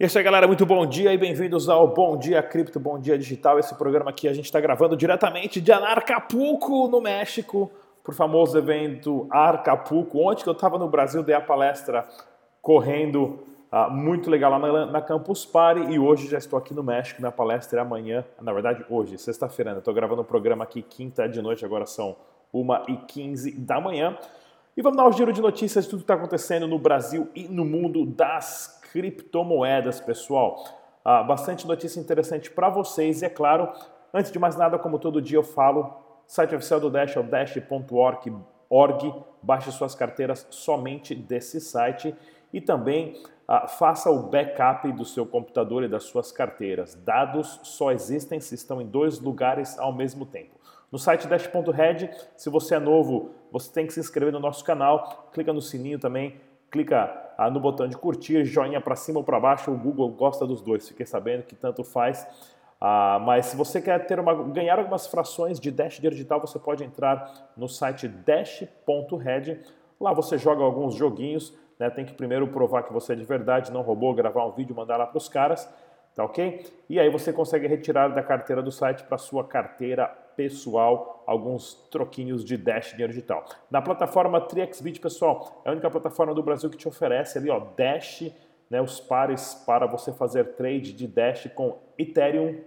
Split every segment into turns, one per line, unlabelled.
E é aí, galera. Muito bom dia e bem-vindos ao Bom Dia Cripto, Bom Dia Digital. Esse programa aqui a gente está gravando diretamente de Anarcapulco, no México, por famoso evento Arcapulco. Ontem que eu estava no Brasil, dei a palestra correndo uh, muito legal lá na, na, Campus Party e hoje já estou aqui no México. Minha palestra é amanhã, na verdade hoje, sexta-feira. Né? Estou gravando o um programa aqui quinta de noite, agora são 1h15 da manhã. E vamos dar um giro de notícias de tudo que está acontecendo no Brasil e no mundo das criptomoedas, pessoal. Ah, bastante notícia interessante para vocês e, é claro, antes de mais nada, como todo dia eu falo, site oficial do Dash é o dash.org. Baixe suas carteiras somente desse site e também ah, faça o backup do seu computador e das suas carteiras. Dados só existem se estão em dois lugares ao mesmo tempo. No site dash.red, se você é novo, você tem que se inscrever no nosso canal, clica no sininho também clica ah, no botão de curtir, joinha para cima ou para baixo, o Google gosta dos dois, fiquei sabendo que tanto faz. Ah, mas se você quer ter uma, ganhar algumas frações de Dash digital, você pode entrar no site dash.red. Lá você joga alguns joguinhos, né? tem que primeiro provar que você é de verdade, não roubou, gravar um vídeo, mandar lá para os caras, tá ok? E aí você consegue retirar da carteira do site para sua carteira pessoal alguns troquinhos de Dash dinheiro digital. Na plataforma TriXBit, pessoal, é a única plataforma do Brasil que te oferece ali, ó, Dash, né, os pares para você fazer trade de Dash com Ethereum,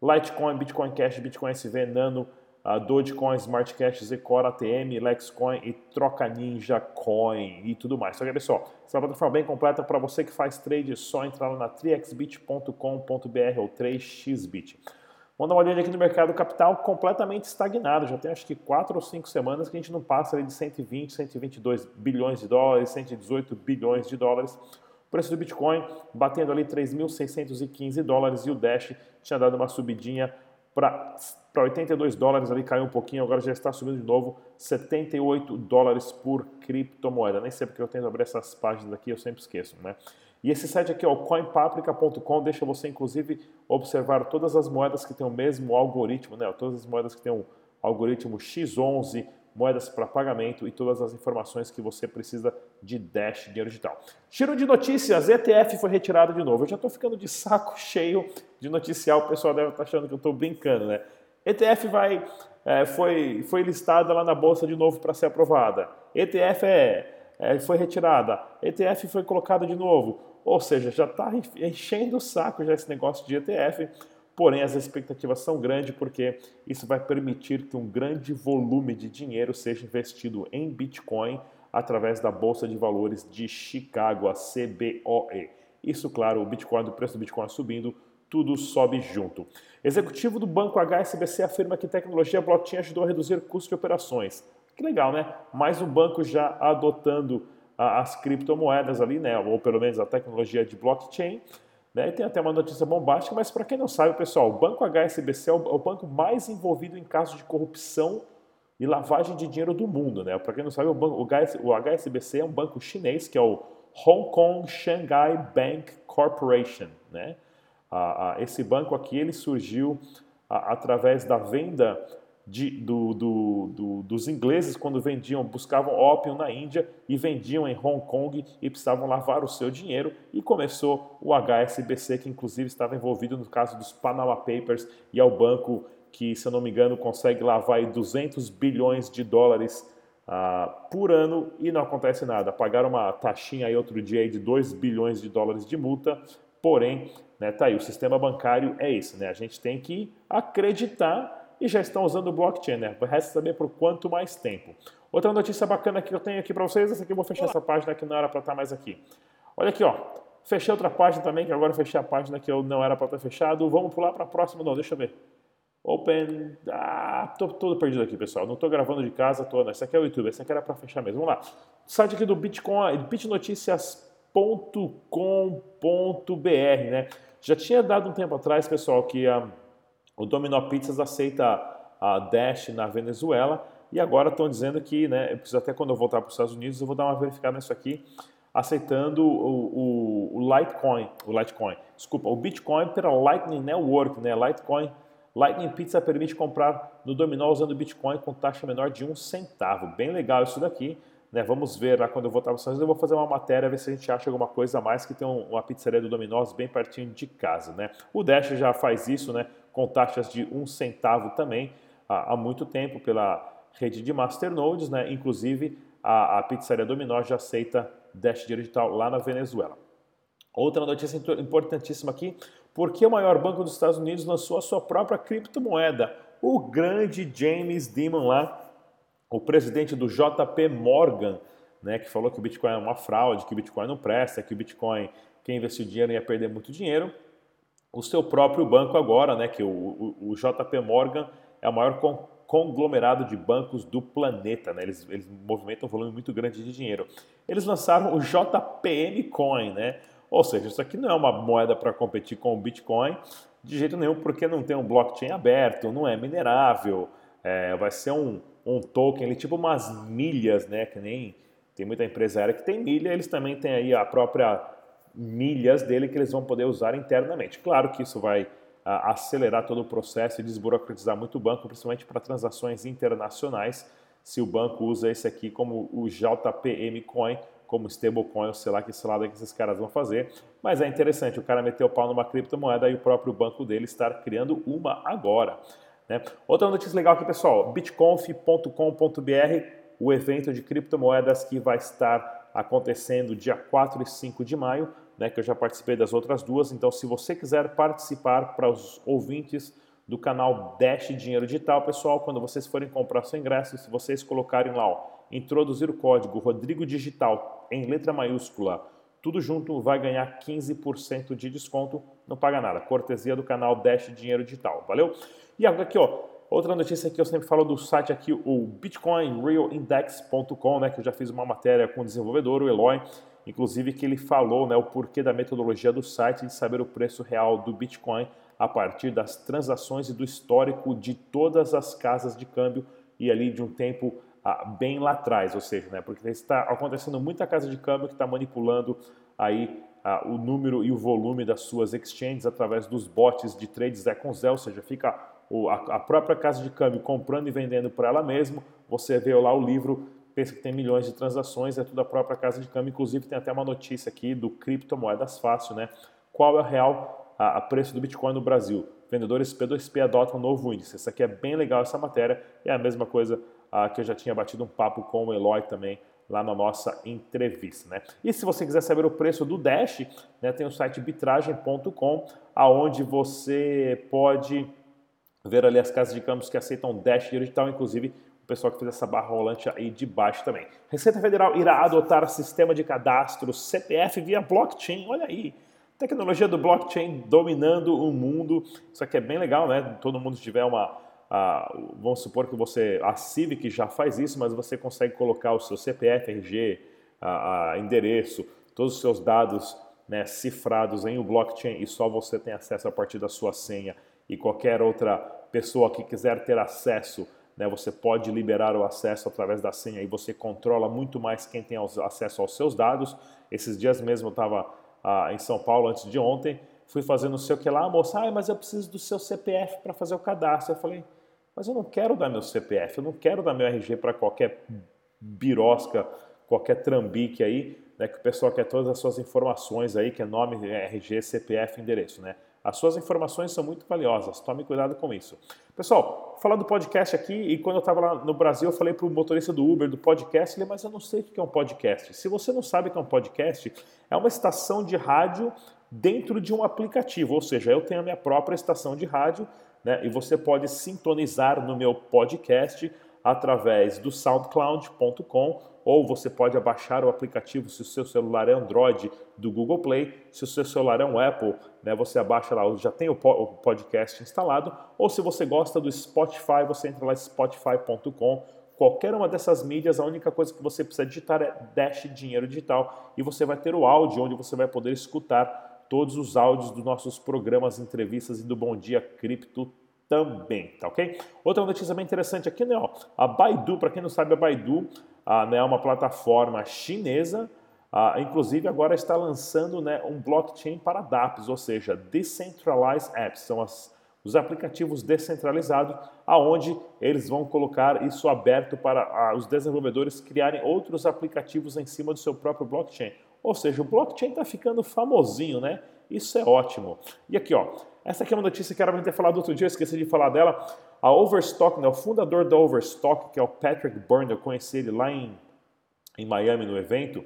Litecoin, Bitcoin Cash, Bitcoin SV, Nano, uh, Dogecoin, Smart Cash, Zcore, ATM, Lexcoin e Troca Ninja Coin e tudo mais. Só que pessoal, essa é plataforma bem completa para você que faz trade, é só entrar lá na trixbit.com.br ou 3xbit. Vamos dar uma olhada aqui no mercado capital completamente estagnado. Já tem acho que quatro ou cinco semanas que a gente não passa ali de 120, 122 bilhões de dólares, 118 bilhões de dólares. O preço do Bitcoin batendo ali 3.615 dólares e o Dash tinha dado uma subidinha para 82 dólares ali, caiu um pouquinho, agora já está subindo de novo, 78 dólares por criptomoeda. Nem sei porque eu tento abrir essas páginas aqui, eu sempre esqueço, né? E esse site aqui, o coinpaprika.com, deixa você inclusive observar todas as moedas que têm o mesmo algoritmo, né? todas as moedas que têm o algoritmo X11, moedas para pagamento e todas as informações que você precisa de Dash dinheiro digital. Giro de notícias, ETF foi retirado de novo. Eu já estou ficando de saco cheio de noticiar, o pessoal deve estar tá achando que eu estou brincando, né? ETF vai, é, foi, foi listada lá na bolsa de novo para ser aprovada. ETF é, é, foi retirada. ETF foi colocada de novo. Ou seja, já está enchendo o saco já esse negócio de ETF, porém as expectativas são grandes porque isso vai permitir que um grande volume de dinheiro seja investido em Bitcoin através da Bolsa de Valores de Chicago, a CBOE. Isso, claro, o Bitcoin, o preço do Bitcoin subindo, tudo sobe junto. Executivo do banco HSBC afirma que tecnologia blockchain ajudou a reduzir custos de operações. Que legal, né? Mais um banco já adotando as criptomoedas ali, né? Ou pelo menos a tecnologia de blockchain. Né? E tem até uma notícia bombástica, mas para quem não sabe, pessoal, o Banco HSBC é, é o, banco mais envolvido em casos de corrupção e lavagem de dinheiro do mundo, né? Para quem não sabe, o, banco, o HSBC é um banco chinês que é o Hong Kong Shanghai Bank Corporation, né? esse banco aqui ele surgiu através da venda de, do, do, do, dos ingleses quando vendiam, buscavam ópio na Índia e vendiam em Hong Kong e precisavam lavar o seu dinheiro e começou o HSBC que inclusive estava envolvido no caso dos Panama Papers e é banco que, se eu não me engano, consegue lavar 200 bilhões de dólares uh, por ano e não acontece nada. Pagaram uma taxinha aí outro dia aí de 2 bilhões de dólares de multa, porém, né, tá aí, o sistema bancário é isso, né? A gente tem que acreditar e já estão usando o blockchain, né? Resta saber por quanto mais tempo. Outra notícia bacana que eu tenho aqui para vocês, essa aqui eu vou fechar essa página que não era para estar mais aqui. Olha aqui, ó. Fechei outra página também, que agora fechei a página que eu não era para ter fechado. Vamos pular para a próxima, não, deixa eu ver. Open. Ah, tô todo perdido aqui, pessoal. Não tô gravando de casa, tô. Não, esse aqui é o YouTube, esse aqui era para fechar mesmo. Vamos lá. Site aqui do Bitcoin, bitnoticias.com.br, né? Já tinha dado um tempo atrás, pessoal, que a. Um, o Domino Pizzas aceita a Dash na Venezuela. E agora estão dizendo que, né, eu preciso até quando eu voltar para os Estados Unidos, eu vou dar uma verificada nisso aqui, aceitando o, o, o Litecoin, o Litecoin, desculpa, o Bitcoin pela Lightning Network, né, Litecoin, Lightning Pizza permite comprar no Dominó usando Bitcoin com taxa menor de um centavo, bem legal isso daqui, Né, vamos ver lá quando eu voltar para os Estados Unidos, eu vou fazer uma matéria, ver se a gente acha alguma coisa a mais que tem uma pizzaria do Domino's bem pertinho de casa. Né? O Dash já faz isso, né, com taxas de um centavo também, há, há muito tempo pela rede de masternodes, né? inclusive a, a pizzaria Domino's já aceita Dash digital lá na Venezuela. Outra notícia importantíssima aqui, porque o maior banco dos Estados Unidos lançou a sua própria criptomoeda, o grande James Dimon lá, o presidente do JP Morgan, né, que falou que o Bitcoin é uma fraude, que o Bitcoin não presta, que o Bitcoin, quem investiu dinheiro ia perder muito dinheiro. O seu próprio banco agora, né, que o, o, o JP Morgan é o maior conglomerado de bancos do planeta, né, eles, eles movimentam um volume muito grande de dinheiro. Eles lançaram o JPM Coin, né, ou seja, isso aqui não é uma moeda para competir com o Bitcoin de jeito nenhum, porque não tem um blockchain aberto, não é minerável, é, vai ser um, um token, ele, tipo umas milhas, né? Que nem tem muita empresa aérea que tem milha, eles também têm aí a própria milhas dele que eles vão poder usar internamente. Claro que isso vai a, acelerar todo o processo e desburocratizar muito o banco, principalmente para transações internacionais, se o banco usa esse aqui como o JPM Coin, como stablecoin, ou sei lá que selada que esses caras vão fazer. Mas é interessante, o cara meteu o pau numa criptomoeda e o próprio banco dele estar criando uma agora. Né? Outra notícia legal aqui, pessoal, bitconf.com.br, o evento de criptomoedas que vai estar acontecendo dia 4 e 5 de maio, né, que eu já participei das outras duas. Então, se você quiser participar para os ouvintes do canal Dash Dinheiro Digital, pessoal, quando vocês forem comprar seu ingresso, se vocês colocarem lá, ó, introduzir o código Rodrigo Digital em letra maiúscula, tudo junto vai ganhar 15% de desconto, não paga nada. Cortesia do canal Dash Dinheiro Digital, valeu? E aqui, ó, outra notícia que eu sempre falo do site aqui, o bitcoinrealindex.com, né, que eu já fiz uma matéria com o desenvolvedor, o Eloy, inclusive que ele falou, né, o porquê da metodologia do site de saber o preço real do Bitcoin a partir das transações e do histórico de todas as casas de câmbio e ali de um tempo ah, bem lá atrás, ou seja, né, porque está acontecendo muita casa de câmbio que está manipulando aí ah, o número e o volume das suas exchanges através dos bots de trades Zé com Zé, ou seja, fica a própria casa de câmbio comprando e vendendo por ela mesma. Você vê lá o livro, pensa que tem milhões de transações, é tudo a própria casa de câmbio. Inclusive tem até uma notícia aqui do Criptomoedas Fácil, né? Qual é o real a, preço do Bitcoin no Brasil? Vendedores P2P adotam um novo índice. Isso aqui é bem legal essa matéria. É a mesma coisa que eu já tinha batido um papo com o Eloy também lá na nossa entrevista, né? E se você quiser saber o preço do Dash, né, tem o site bitragem.com, aonde você pode ver ali as casas de câmbios que aceitam Dash digital, inclusive o pessoal que fez essa barra rolante aí de baixo também. Receita Federal irá adotar sistema de cadastro CPF via blockchain, olha aí. Tecnologia do blockchain dominando o mundo. Isso aqui é bem legal, né? Todo mundo tiver uma vamos supor que você, a Civic já faz isso, mas você consegue colocar o seu CPF, RG, a, a endereço, todos os seus dados né, cifrados em um blockchain e só você tem acesso a partir da sua senha e qualquer outra pessoa que quiser ter acesso, né, você pode liberar o acesso através da senha e você controla muito mais quem tem acesso aos seus dados. Esses dias mesmo eu estava ah, em São Paulo antes de ontem, fui fazendo não sei o que lá, moça, ah, mas eu preciso do seu CPF para fazer o cadastro. Eu falei, mas eu não quero dar meu CPF, eu não quero dar meu RG para qualquer birosca, qualquer trambique aí, né, que o pessoal quer todas as suas informações aí, que é nome, RG, CPF, endereço, né? As suas informações são muito valiosas, tome cuidado com isso. Pessoal, falar do podcast aqui, e quando eu estava lá no Brasil, eu falei para o motorista do Uber, do podcast, ele, mas eu não sei o que é um podcast. Se você não sabe o que é um podcast, é uma estação de rádio dentro de um aplicativo, ou seja, eu tenho a minha própria estação de rádio né? E você pode sintonizar no meu podcast através do soundcloud.com ou você pode abaixar o aplicativo se o seu celular é Android do Google Play, se o seu celular é um Apple, né, você abaixa lá, já tem o podcast instalado, ou se você gosta do Spotify, você entra lá spotify.com. Qualquer uma dessas mídias, a única coisa que você precisa digitar é Dash Dinheiro Digital e você vai ter o áudio onde você vai poder escutar todos os áudios dos nossos programas, entrevistas e do Bom Dia Cripto também, tá ok? Outra notícia bem interessante aqui, né? Ó, a Baidu, para quem não sabe, a Baidu ah, né, é uma plataforma chinesa, ah, inclusive agora está lançando né, um blockchain para dApps, ou seja, Decentralized Apps, são as, os aplicativos descentralizados, aonde eles vão colocar isso aberto para os desenvolvedores criarem outros aplicativos em cima do seu próprio blockchain. Ou seja, o blockchain está ficando famosinho, né? Isso é ótimo. E aqui, ó, essa aqui é uma notícia que era para ter falado outro dia, esqueci de falar dela. A Overstock, né, o fundador da Overstock, que é o Patrick Byrne, eu conheci ele lá em, em Miami no evento,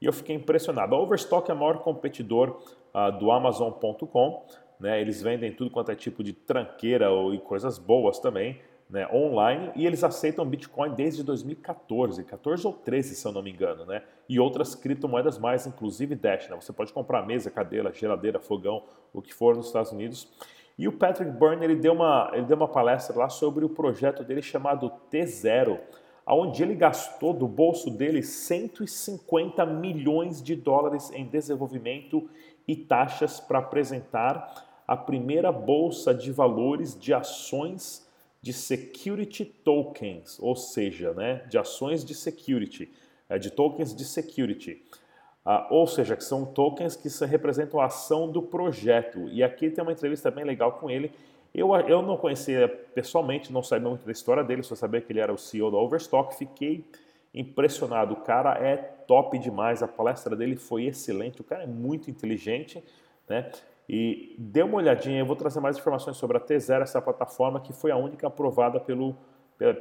e eu fiquei impressionado. A Overstock é o maior competidor uh, do Amazon.com. Né? Eles vendem tudo quanto é tipo de tranqueira ou, e coisas boas também. Né, online e eles aceitam Bitcoin desde 2014, 14 ou 13 se eu não me engano, né? E outras criptomoedas mais, inclusive Dash, né? Você pode comprar mesa, cadeira, geladeira, fogão, o que for nos Estados Unidos. E o Patrick Byrne ele deu uma ele deu uma palestra lá sobre o projeto dele chamado T0 onde ele gastou do bolso dele 150 milhões de dólares em desenvolvimento e taxas para apresentar a primeira bolsa de valores de ações de security tokens, ou seja, né, de ações de security, é, de tokens de security. Ah, ou seja, que são tokens que representam a ação do projeto. E aqui tem uma entrevista bem legal com ele eu, eu não conhecia pessoalmente, não sabia muito da história dele, só sabia que ele era o CEO da Overstock. Fiquei impressionado. O cara é top demais, a palestra dele foi excelente. O cara é muito inteligente, né? E dê uma olhadinha, eu vou trazer mais informações sobre a T0, essa plataforma que foi a única aprovada pelo,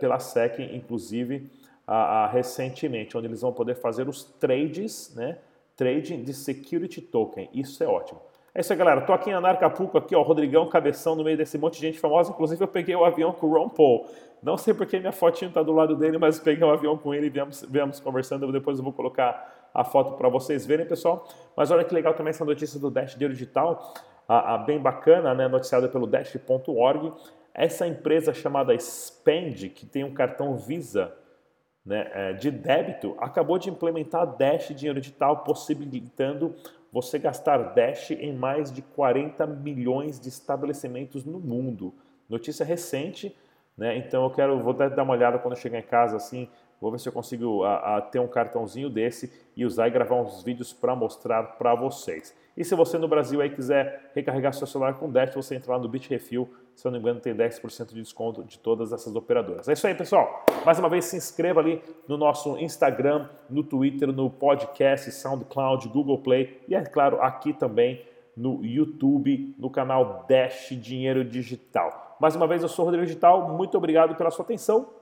pela, SEC, inclusive a, a, recentemente, onde eles vão poder fazer os trades, né? Trading de security token. Isso é ótimo. É isso aí, galera. Tô aqui em Anarcapuco, aqui, ó, Rodrigão, cabeção no meio desse monte de gente famosa. Inclusive, eu peguei o avião com o Ron Paul. Não sei porque minha fotinho tá do lado dele, mas peguei o avião com ele e viemos, viemos conversando. Depois eu vou colocar a foto para vocês verem, pessoal. Mas olha que legal também essa notícia do Dash Dinheiro Digital, a, a bem bacana, né, noticiada pelo Dash.org. Essa empresa chamada Spend, que tem um cartão Visa né, é, de débito, acabou de implementar Dash Dinheiro Digital, possibilitando você gastar Dash em mais de 40 milhões de estabelecimentos no mundo. Notícia recente, né? Então eu quero, vou dar uma olhada quando eu chegar em casa assim, vou ver se eu consigo a, a, ter um cartãozinho desse e usar e gravar uns vídeos para mostrar para vocês. E se você no Brasil aí quiser recarregar seu celular com Dash, você entra lá no Bitrefill, se eu não me engano tem 10% de desconto de todas essas operadoras. É isso aí, pessoal. Mais uma vez, se inscreva ali no nosso Instagram, no Twitter, no podcast, SoundCloud, Google Play e, é claro, aqui também no YouTube, no canal Dash Dinheiro Digital. Mais uma vez, eu sou o Rodrigo Digital, muito obrigado pela sua atenção.